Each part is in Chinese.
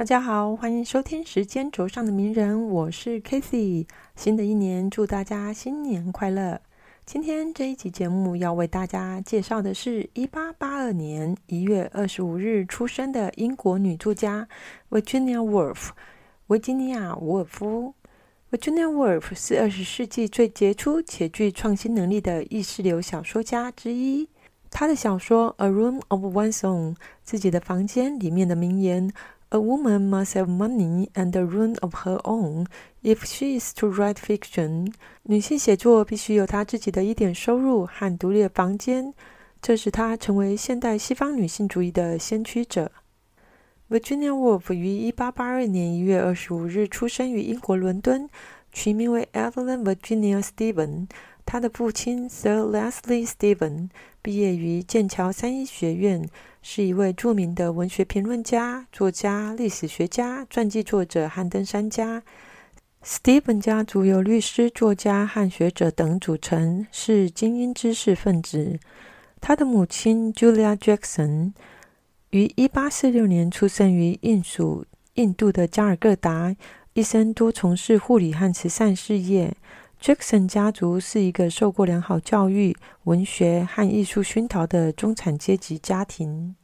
大家好，欢迎收听《时间轴上的名人》，我是 k a s e y 新的一年，祝大家新年快乐！今天这一集节目要为大家介绍的是1882年1月25日出生的英国女作家 Virginia Woolf。维吉尼亚·伍尔夫 （Virginia Woolf） 是二十世纪最杰出且具创新能力的意识流小说家之一。她的小说《A Room of One's Own》（自己的房间）里面的名言。A woman must have money and a room of her own if she is to write fiction. 女性写作必须有她自己的一点收入和独立的房间，这使她成为现代西方女性主义的先驱者。Virginia Woolf 于1882年1月25日出生于英国伦敦，取名为 Evelyn Virginia Stephen。她的父亲 Sir Leslie Stephen 毕业于剑桥三一学院。是一位著名的文学评论家、作家、历史学家、传记作者和登山家。Stephen 家族由律师、作家和学者等组成，是精英知识分子。他的母亲 Julia Jackson 于1846年出生于印属印度的加尔各答，一生多从事护理和慈善事业。Jackson 家族是一个受过良好教育、文学和艺术熏陶的中产阶级家庭。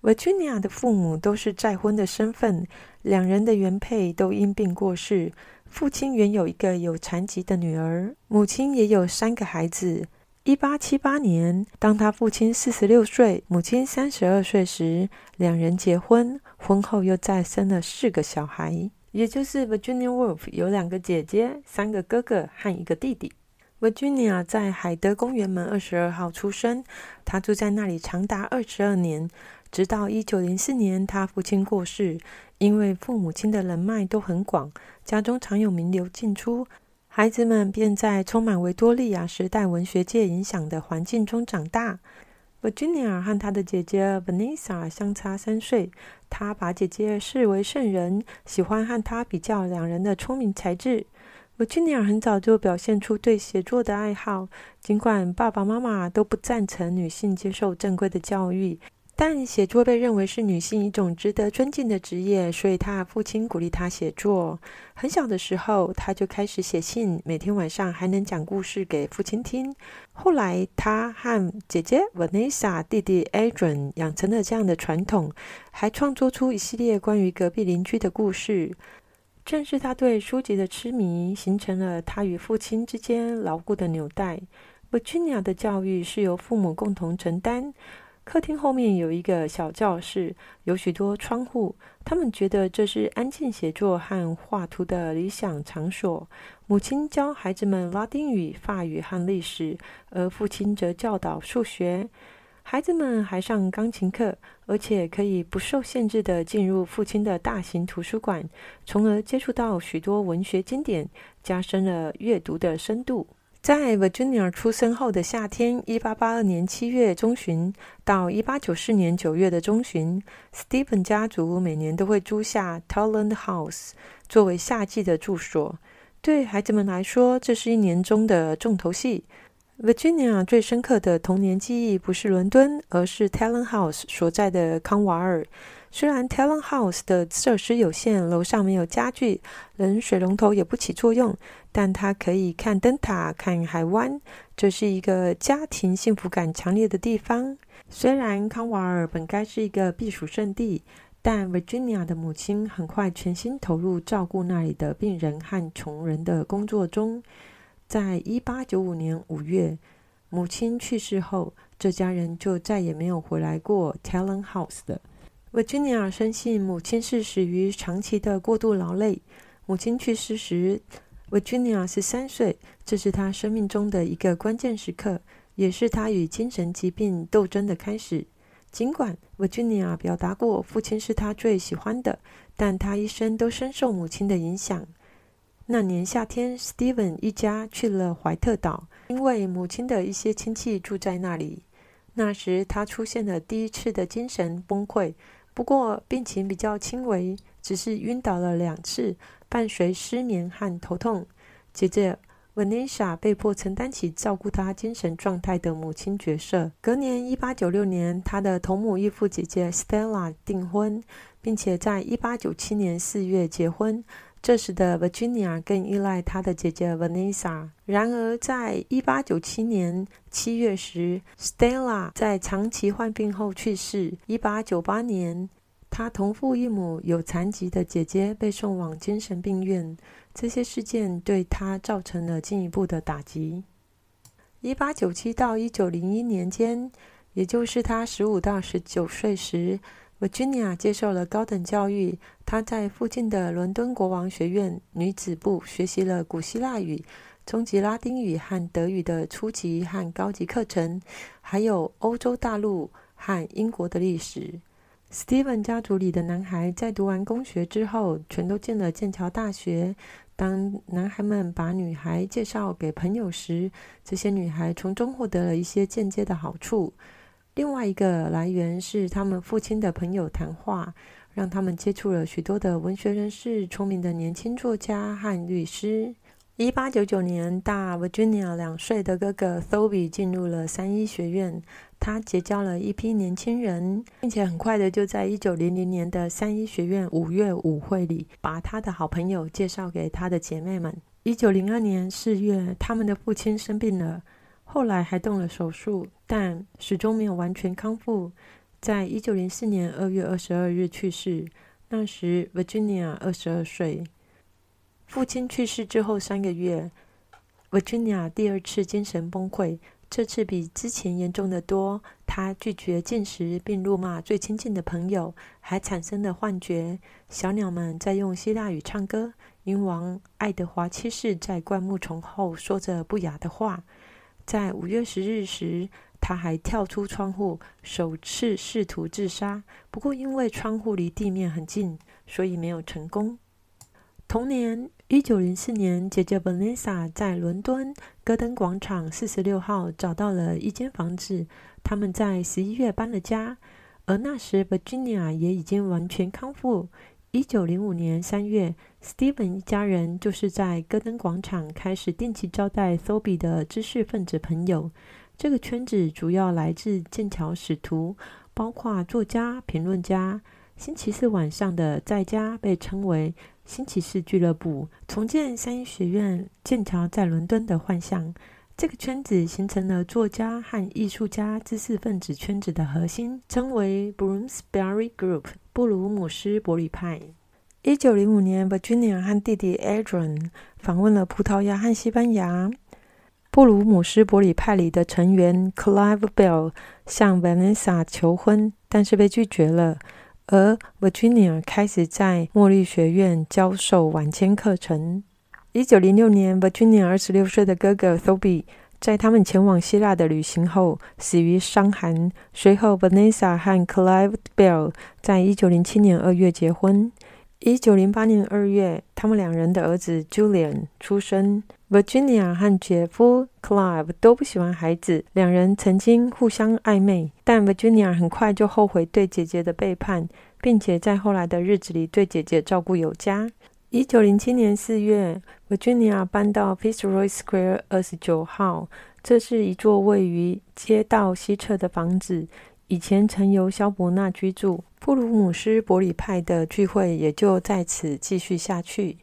Virginia 的父母都是再婚的身份，两人的原配都因病过世。父亲原有一个有残疾的女儿，母亲也有三个孩子。1878年，当他父亲46岁、母亲32岁时，两人结婚，婚后又再生了四个小孩。也就是 Virginia Woolf 有两个姐姐、三个哥哥和一个弟弟。Virginia 在海德公园门二十二号出生，她住在那里长达二十二年，直到一九零四年她父亲过世。因为父母亲的人脉都很广，家中常有名流进出，孩子们便在充满维多利亚时代文学界影响的环境中长大。Virginia 和她的姐姐 Vanessa 相差三岁，她把姐姐视为圣人，喜欢和她比较两人的聪明才智。Virginia 很早就表现出对写作的爱好，尽管爸爸妈妈都不赞成女性接受正规的教育。但写作被认为是女性一种值得尊敬的职业，所以她父亲鼓励她写作。很小的时候，她就开始写信，每天晚上还能讲故事给父亲听。后来，她和姐姐 Vanessa、弟弟 Adrian 养成了这样的传统，还创作出一系列关于隔壁邻居的故事。正是他对书籍的痴迷，形成了他与父亲之间牢固的纽带。Virginia 的教育是由父母共同承担。客厅后面有一个小教室，有许多窗户。他们觉得这是安静写作和画图的理想场所。母亲教孩子们拉丁语、法语和历史，而父亲则教导数学。孩子们还上钢琴课，而且可以不受限制地进入父亲的大型图书馆，从而接触到许多文学经典，加深了阅读的深度。在 Virginia 出生后的夏天，1882年7月中旬到1894年9月的中旬，Stephen 家族每年都会租下 Talland House 作为夏季的住所。对孩子们来说，这是一年中的重头戏。Virginia 最深刻的童年记忆不是伦敦，而是 Talland House 所在的康瓦尔。虽然 Talent House 的设施有限，楼上没有家具，冷水龙头也不起作用，但他可以看灯塔、看海湾，这是一个家庭幸福感强烈的地方。虽然康瓦尔本该是一个避暑胜地，但 Virginia 的母亲很快全心投入照顾那里的病人和穷人的工作中。在一八九五年五月，母亲去世后，这家人就再也没有回来过 Talent House 的。Virginia 深信母亲是死于长期的过度劳累。母亲去世时，Virginia 十三岁，这是她生命中的一个关键时刻，也是她与精神疾病斗争的开始。尽管 Virginia 表达过父亲是她最喜欢的，但她一生都深受母亲的影响。那年夏天，Steven 一家去了怀特岛，因为母亲的一些亲戚住在那里。那时，他出现了第一次的精神崩溃。不过病情比较轻微，只是晕倒了两次，伴随失眠和头痛。接着 Vanessa 被迫承担起照顾她精神状态的母亲角色。隔年，一八九六年，她的同母异父姐姐 Stella 订婚，并且在一八九七年四月结婚。这时的 Virginia 更依赖她的姐姐 Vanessa。然而，在一八九七年七月时，Stella 在长期患病后去世。一八九八年，他同父异母有残疾的姐姐被送往精神病院。这些事件对他造成了进一步的打击。一八九七到一九零一年间，也就是他十五到十九岁时，Virginia 接受了高等教育。他在附近的伦敦国王学院女子部学习了古希腊语、中级拉丁语和德语的初级和高级课程，还有欧洲大陆和英国的历史。Steven 家族里的男孩在读完公学之后，全都进了剑桥大学。当男孩们把女孩介绍给朋友时，这些女孩从中获得了一些间接的好处。另外一个来源是他们父亲的朋友谈话，让他们接触了许多的文学人士、聪明的年轻作家和律师。一八九九年，大 Virginia 两岁的哥哥 Thoby 进入了三一学院。他结交了一批年轻人，并且很快的就在一九零零年的三一学院五月舞会里，把他的好朋友介绍给他的姐妹们。一九零二年四月，他们的父亲生病了，后来还动了手术，但始终没有完全康复。在一九零四年二月二十二日去世，那时 Virginia 二十二岁。父亲去世之后三个月，Virginia 第二次精神崩溃，这次比之前严重的多。她拒绝进食，并辱骂最亲近的朋友，还产生了幻觉。小鸟们在用希腊语唱歌，鹰王爱德华七世在灌木丛后说着不雅的话。在五月十日时，他还跳出窗户，首次试图自杀。不过因为窗户离地面很近，所以没有成功。同年。一九零四年，姐姐 Vanessa 在伦敦戈登广场四十六号找到了一间房子。他们在十一月搬了家，而那时 Virginia 也已经完全康复。一九零五年三月，Steven 一家人就是在戈登广场开始定期招待 s o b y 的知识分子朋友。这个圈子主要来自剑桥使徒，包括作家、评论家。星期四晚上的在家被称为。新骑士俱乐部重建三一学院，剑桥在伦敦的幻象。这个圈子形成了作家和艺术家、知识分子圈子的核心，称为 Bloomsbury Group（ 布鲁姆斯伯里派）。一九零五年，Virginia 和弟弟 Adrian 访问了葡萄牙和西班牙。布鲁姆斯伯里派里的成员 Clive Bell 向 Vanessa 求婚，但是被拒绝了。而 Virginia 开始在茉莉学院教授晚间课程。一九零六年，Virginia 二十六岁的哥哥 Thoby 在他们前往希腊的旅行后死于伤寒。随后，Vanessa 和 Clive Bell 在一九零七年二月结婚。一九零八年二月，他们两人的儿子 Julian 出生。Virginia 和姐夫 Clive 都不喜欢孩子，两人曾经互相暧昧，但 Virginia 很快就后悔对姐姐的背叛，并且在后来的日子里对姐姐照顾有加。一九零七年四月，Virginia 搬到 Fitzroy Square 二十九号，这是一座位于街道西侧的房子，以前曾由肖伯纳居住。布鲁姆斯伯里派的聚会也就在此继续下去。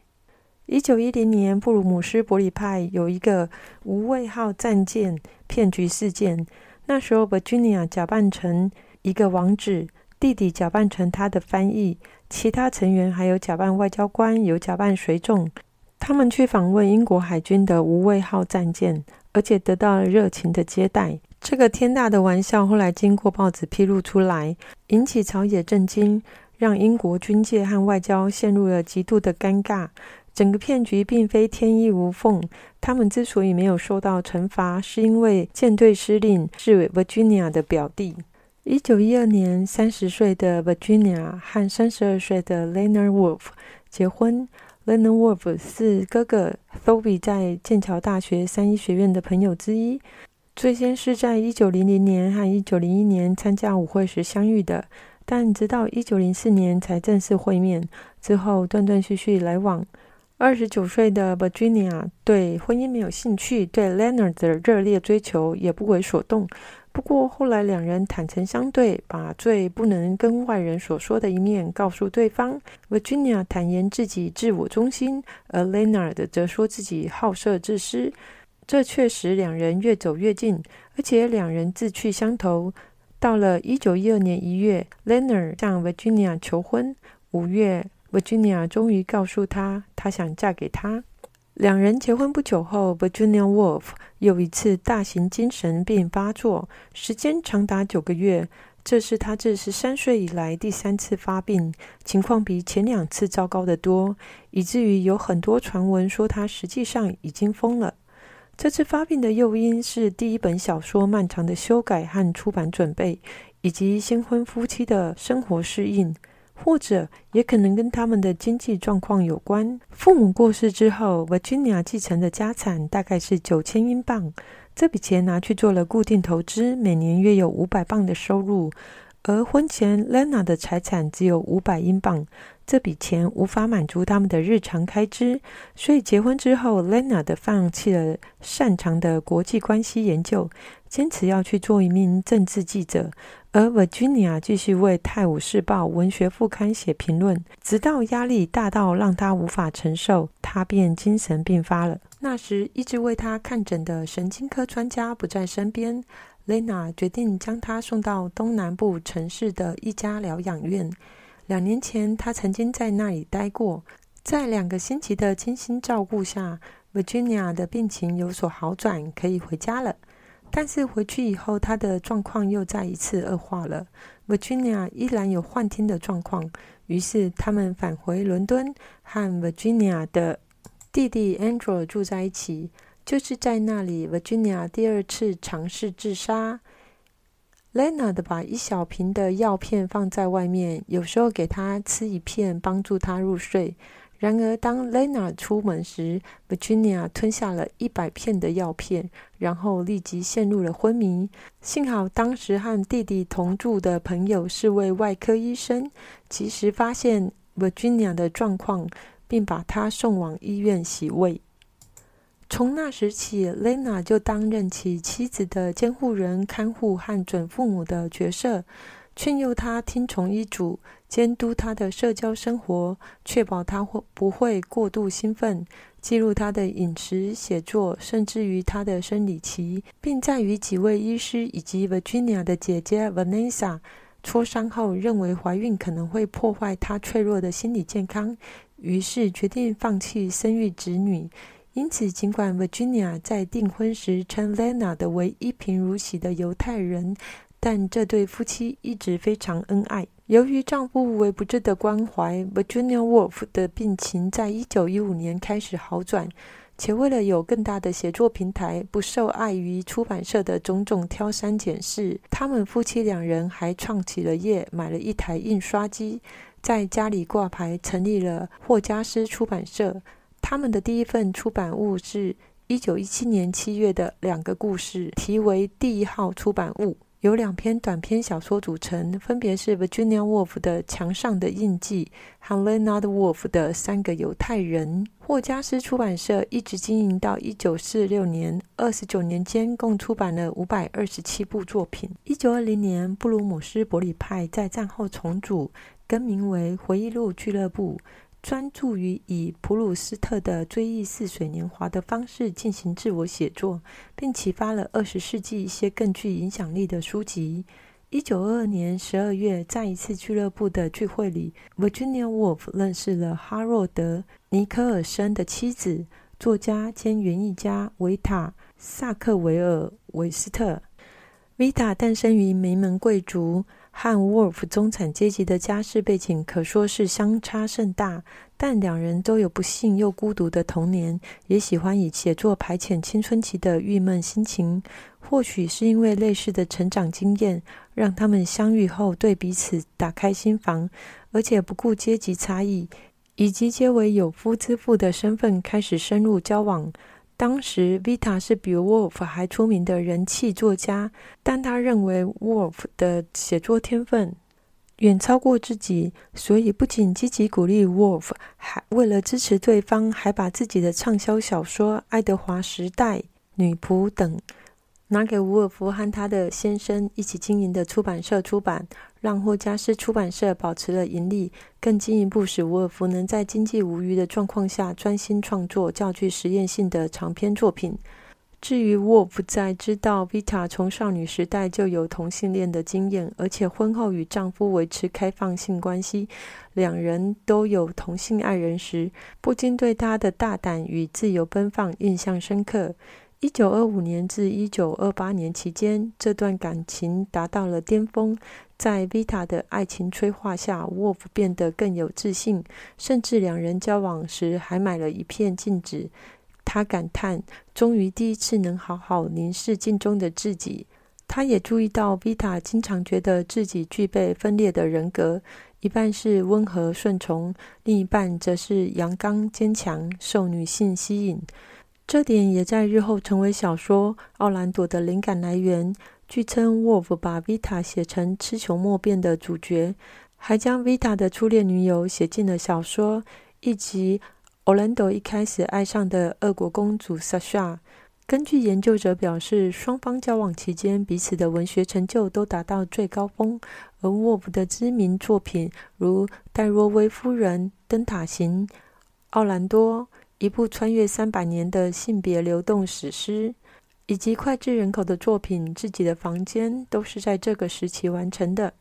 一九一零年，布鲁姆斯伯里派有一个无畏号战舰骗局事件。那时候，Virginia 假扮成一个王子，弟弟假扮成他的翻译，其他成员还有假扮外交官，有假扮随众。他们去访问英国海军的无畏号战舰，而且得到了热情的接待。这个天大的玩笑后来经过报纸披露出来，引起朝野震惊，让英国军界和外交陷入了极度的尴尬。整个骗局并非天衣无缝。他们之所以没有受到惩罚，是因为舰队司令是 Virginia 的表弟。一九一二年，三十岁的 Virginia 和三十二岁的 Leonard Wolf 结婚。Leonard Wolf 是哥哥 Thoby 在剑桥大学三一学院的朋友之一。最先是在一九零零年和一九零一年参加舞会时相遇的，但直到一九零四年才正式会面。之后断断续续来往。二十九岁的 Virginia 对婚姻没有兴趣，对 Leonard 的热烈追求也不为所动。不过后来两人坦诚相对，把最不能跟外人所说的一面告诉对方。Virginia 坦言自己自我中心，而 Leonard 则说自己好色自私。这确实两人越走越近，而且两人志趣相投。到了一九一二年一月，Leonard 向 Virginia 求婚。五月，Virginia 终于告诉他，她想嫁给他。两人结婚不久后，Virginia Woolf 又一次大型精神病发作，时间长达九个月。这是他自十三岁以来第三次发病，情况比前两次糟糕得多，以至于有很多传闻说他实际上已经疯了。这次发病的诱因是第一本小说漫长的修改和出版准备，以及新婚夫妻的生活适应，或者也可能跟他们的经济状况有关。父母过世之后，Virginia 继承的家产大概是九千英镑，这笔钱拿去做了固定投资，每年约有五百镑的收入。而婚前 Lena 的财产只有五百英镑。这笔钱无法满足他们的日常开支，所以结婚之后，Lena 的放弃了擅长的国际关系研究，坚持要去做一名政治记者。而 Virginia 继续为《泰晤士报》文学副刊写评论，直到压力大到让他无法承受，他便精神病发了。那时，一直为他看诊的神经科专家不在身边，Lena 决定将他送到东南部城市的一家疗养院。两年前，他曾经在那里待过。在两个星期的精心照顾下，Virginia 的病情有所好转，可以回家了。但是回去以后，他的状况又再一次恶化了。Virginia 依然有幻听的状况。于是，他们返回伦敦，和 Virginia 的弟弟 Andrew 住在一起。就是在那里，Virginia 第二次尝试自杀。Leonard 把一小瓶的药片放在外面，有时候给他吃一片，帮助他入睡。然而，当 Lena 出门时，Virginia 吞下了一百片的药片，然后立即陷入了昏迷。幸好当时和弟弟同住的朋友是位外科医生，及时发现 Virginia 的状况，并把他送往医院洗胃。从那时起，Lena 就担任起妻子的监护人、看护和准父母的角色，劝诱他听从医嘱，监督他的社交生活，确保他会不会过度兴奋，记录他的饮食、写作，甚至于他的生理期，并在与几位医师以及 Virginia 的姐姐 Vanessa 磋商后，认为怀孕可能会破坏他脆弱的心理健康，于是决定放弃生育子女。因此，尽管 Virginia 在订婚时称 Lena 的为一贫如洗的犹太人，但这对夫妻一直非常恩爱。由于丈夫无微不至的关怀，Virginia Woolf 的病情在一九一五年开始好转。且为了有更大的写作平台，不受碍于出版社的种种挑三拣四，他们夫妻两人还创起了业，买了一台印刷机，在家里挂牌，成立了霍加斯出版社。他们的第一份出版物是1917年7月的两个故事，题为《第一号出版物》，由两篇短篇小说组成，分别是 Virginia Woolf 的《墙上的印记》和 Leonard Woolf 的《三个犹太人》。霍加斯出版社一直经营到1946年，29年间共出版了527部作品。1920年，布鲁姆斯伯里派在战后重组，更名为回忆录俱乐部。专注于以普鲁斯特的追忆似水年华的方式进行自我写作，并启发了二十世纪一些更具影响力的书籍。一九二二年十二月，在一次俱乐部的聚会里，Virginia Woolf 认识了哈洛德·尼科尔森的妻子，作家兼园艺家维塔·萨克维尔·韦斯特。维塔诞生于名门贵族。和沃尔夫中产阶级的家世背景可说是相差甚大，但两人都有不幸又孤独的童年，也喜欢以写作排遣青春期的郁闷心情。或许是因为类似的成长经验，让他们相遇后对彼此打开心房，而且不顾阶级差异以及皆为有夫之妇的身份开始深入交往。当时，Vita 是比 Wolf 还出名的人气作家，但他认为 Wolf 的写作天分远超过自己，所以不仅积极鼓励 Wolf，还为了支持对方，还把自己的畅销小说《爱德华时代》《女仆》等拿给伍尔夫和他的先生一起经营的出版社出版，让霍加斯出版社保持了盈利，更进一步使伍尔夫能在经济无虞的状况下专心创作较具实验性的长篇作品。至于沃夫在知道 Vita 从少女时代就有同性恋的经验，而且婚后与丈夫维持开放性关系，两人都有同性爱人时，不禁对他的大胆与自由奔放印象深刻。一九二五年至一九二八年期间，这段感情达到了巅峰。在 Vita 的爱情催化下，沃夫变得更有自信，甚至两人交往时还买了一片镜子。他感叹：“终于第一次能好好凝视镜中的自己。”他也注意到，Vita 经常觉得自己具备分裂的人格，一半是温和顺从，另一半则是阳刚坚强，受女性吸引。这点也在日后成为小说《奥兰朵》的灵感来源。据称，Wolf 把 Vita 写成雌雄莫辨的主角，还将 Vita 的初恋女友写进了小说，以及。Orlando 一开始爱上的俄国公主 Sasha。根据研究者表示，双方交往期间彼此的文学成就都达到最高峰。而 Wolf 的知名作品如《戴若薇夫人》《灯塔行》《奥兰多》，一部穿越三百年的性别流动史诗，以及脍炙人口的作品《自己的房间》，都是在这个时期完成的。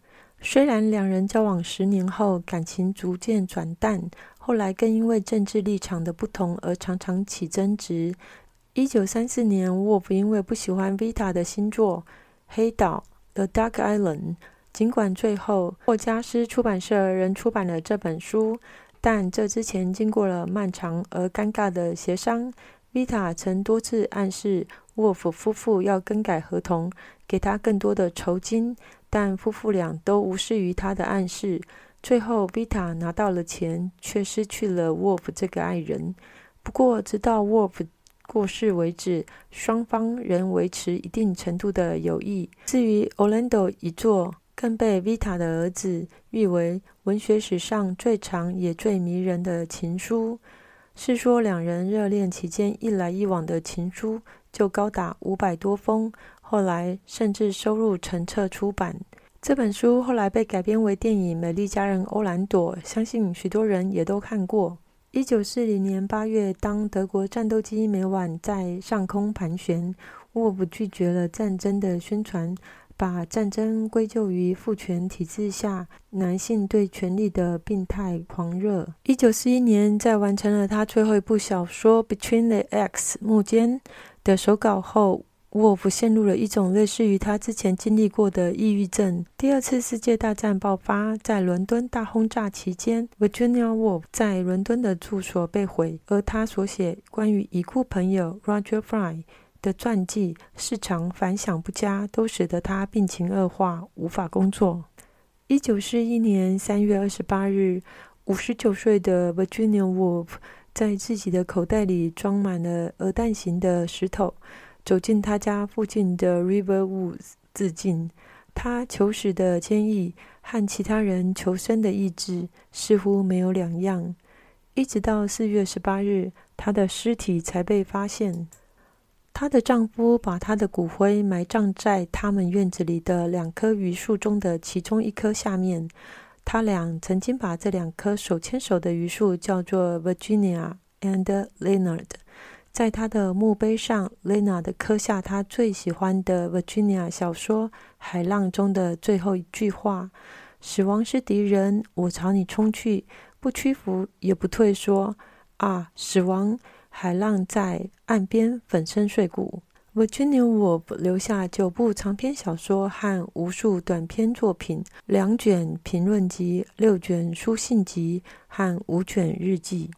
虽然两人交往十年后感情逐渐转淡。后来更因为政治立场的不同而常常起争执。一九三四年，沃夫因为不喜欢 Vita 的新作《黑岛》（The Dark Island），尽管最后霍加斯出版社仍出版了这本书，但这之前经过了漫长而尴尬的协商。Vita 曾多次暗示 Wolf 夫妇要更改合同，给他更多的酬金，但夫妇俩都无视于他的暗示。最后，Vita 拿到了钱，却失去了 Wolf 这个爱人。不过，直到 Wolf 过世为止，双方仍维持一定程度的友谊。至于 Orlando 一作，更被 Vita 的儿子誉为文学史上最长也最迷人的情书。是说，两人热恋期间一来一往的情书就高达五百多封，后来甚至收入成册出版。这本书后来被改编为电影《美丽佳人欧兰朵》，相信许多人也都看过。一九四零年八月，当德国战斗机每晚在上空盘旋，沃夫拒绝了战争的宣传，把战争归咎于父权体制下男性对权力的病态狂热。一九四一年，在完成了他最后一部小说《Between the X》幕间的手稿后。沃夫陷入了一种类似于他之前经历过的抑郁症。第二次世界大战爆发，在伦敦大轰炸期间，Virginia Woolf 在伦敦的住所被毁，而他所写关于已故朋友 Roger Fry 的传记市场反响不佳，都使得他病情恶化，无法工作。一九四一年三月二十八日，五十九岁的 Virginia Woolf 在自己的口袋里装满了鹅蛋形的石头。走进他家附近的 River Woods 自尽，他求死的坚毅和其他人求生的意志似乎没有两样。一直到四月十八日，他的尸体才被发现。她的丈夫把她的骨灰埋葬在他们院子里的两棵榆树中的其中一棵下面。他俩曾经把这两棵手牵手的榆树叫做 Virginia and Leonard。在他的墓碑上，Leonard 刻下他最喜欢的 Virginia 小说《海浪》中的最后一句话：“死亡是敌人，我朝你冲去，不屈服也不退缩。”啊，死亡！海浪在岸边粉身碎骨。Virginia Woolf 留下九部长篇小说和无数短篇作品，两卷评论集、六卷书信集和五卷日记。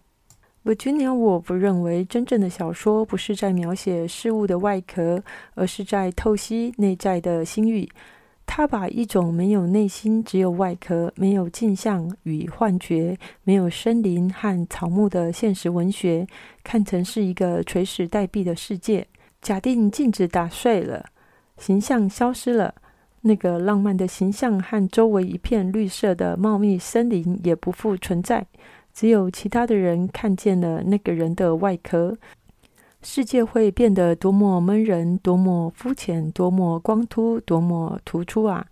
Virginia Woolf 认为，真正的小说不是在描写事物的外壳，而是在透析内在的心欲。他把一种没有内心、只有外壳、没有镜像与幻觉、没有森林和草木的现实文学，看成是一个垂死待毙的世界。假定镜子打碎了，形象消失了，那个浪漫的形象和周围一片绿色的茂密森林也不复存在，只有其他的人看见了那个人的外壳。世界会变得多么闷人，多么肤浅，多么光秃，多么突出啊！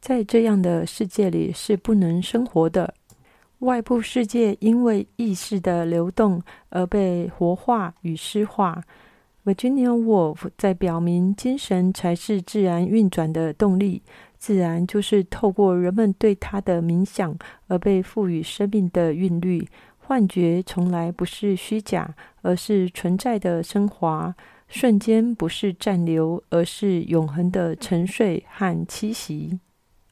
在这样的世界里是不能生活的。外部世界因为意识的流动而被活化与诗化。Virginia Woolf 在表明，精神才是自然运转的动力，自然就是透过人们对它的冥想而被赋予生命的韵律。幻觉从来不是虚假，而是存在的升华；瞬间不是暂留，而是永恒的沉睡和栖息。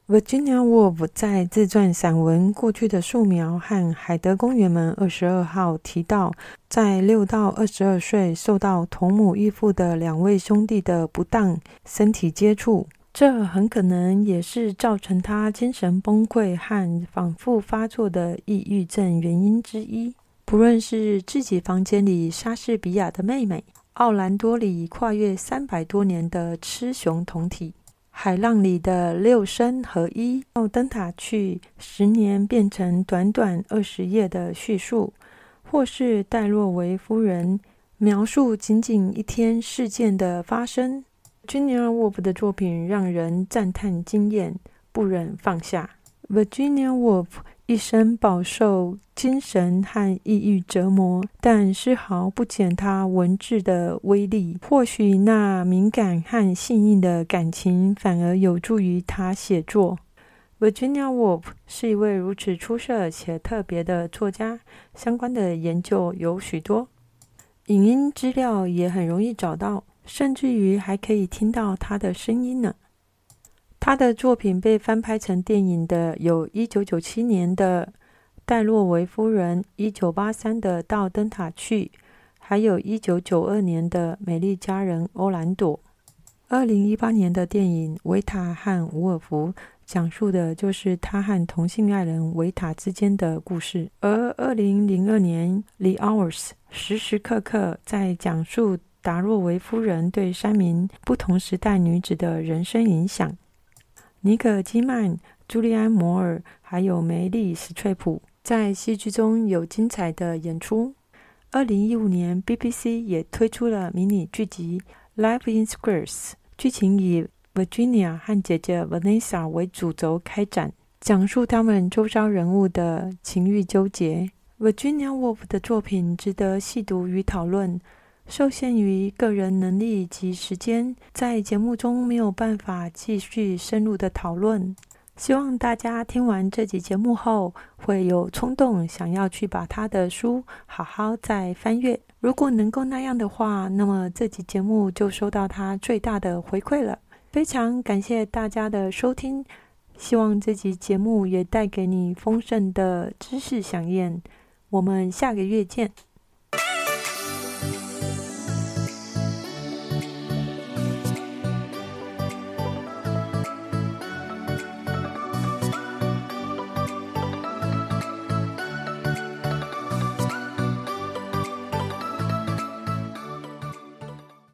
Virginia Woolf 在自传散文《过去的树苗》和海德公园门二十二号提到，在六到二十二岁受到同母异父的两位兄弟的不当身体接触，这很可能也是造成他精神崩溃和反复发作的抑郁症原因之一。不论是自己房间里莎士比亚的妹妹，奥兰多里跨越三百多年的雌雄同体。海浪里的六声合一，到灯塔去，十年变成短短二十页的叙述，或是戴洛维夫人描述仅仅一天事件的发生。Virginia Woolf 的作品让人赞叹惊艳，不忍放下。Virginia Woolf。一生饱受精神和抑郁折磨，但丝毫不减他文字的威力。或许那敏感和细腻的感情反而有助于他写作。Virginia Woolf 是一位如此出色且特别的作家，相关的研究有许多，影音资料也很容易找到，甚至于还可以听到他的声音呢。他的作品被翻拍成电影的有1997年的《戴洛维夫人》，1983的《到灯塔去》，还有一992年的《美丽佳人欧兰朵》。2018年的电影《维塔和伍尔夫》讲述的就是他和同性爱人维塔之间的故事，而2002年《The Hours》时时刻刻在讲述达洛维夫人对三名不同时代女子的人生影响。尼可基曼、朱利安摩尔还有梅丽史翠普在戏剧中有精彩的演出。二零一五年，BBC 也推出了迷你剧集《Life in Squares》，剧情以 Virginia 和姐姐 Vanessa 为主轴开展，讲述他们周遭人物的情欲纠结。Virginia Woolf 的作品值得细读与讨论。受限于个人能力及时间，在节目中没有办法继续深入的讨论。希望大家听完这集节目后，会有冲动想要去把他的书好好再翻阅。如果能够那样的话，那么这集节目就收到他最大的回馈了。非常感谢大家的收听，希望这集节目也带给你丰盛的知识飨宴。我们下个月见。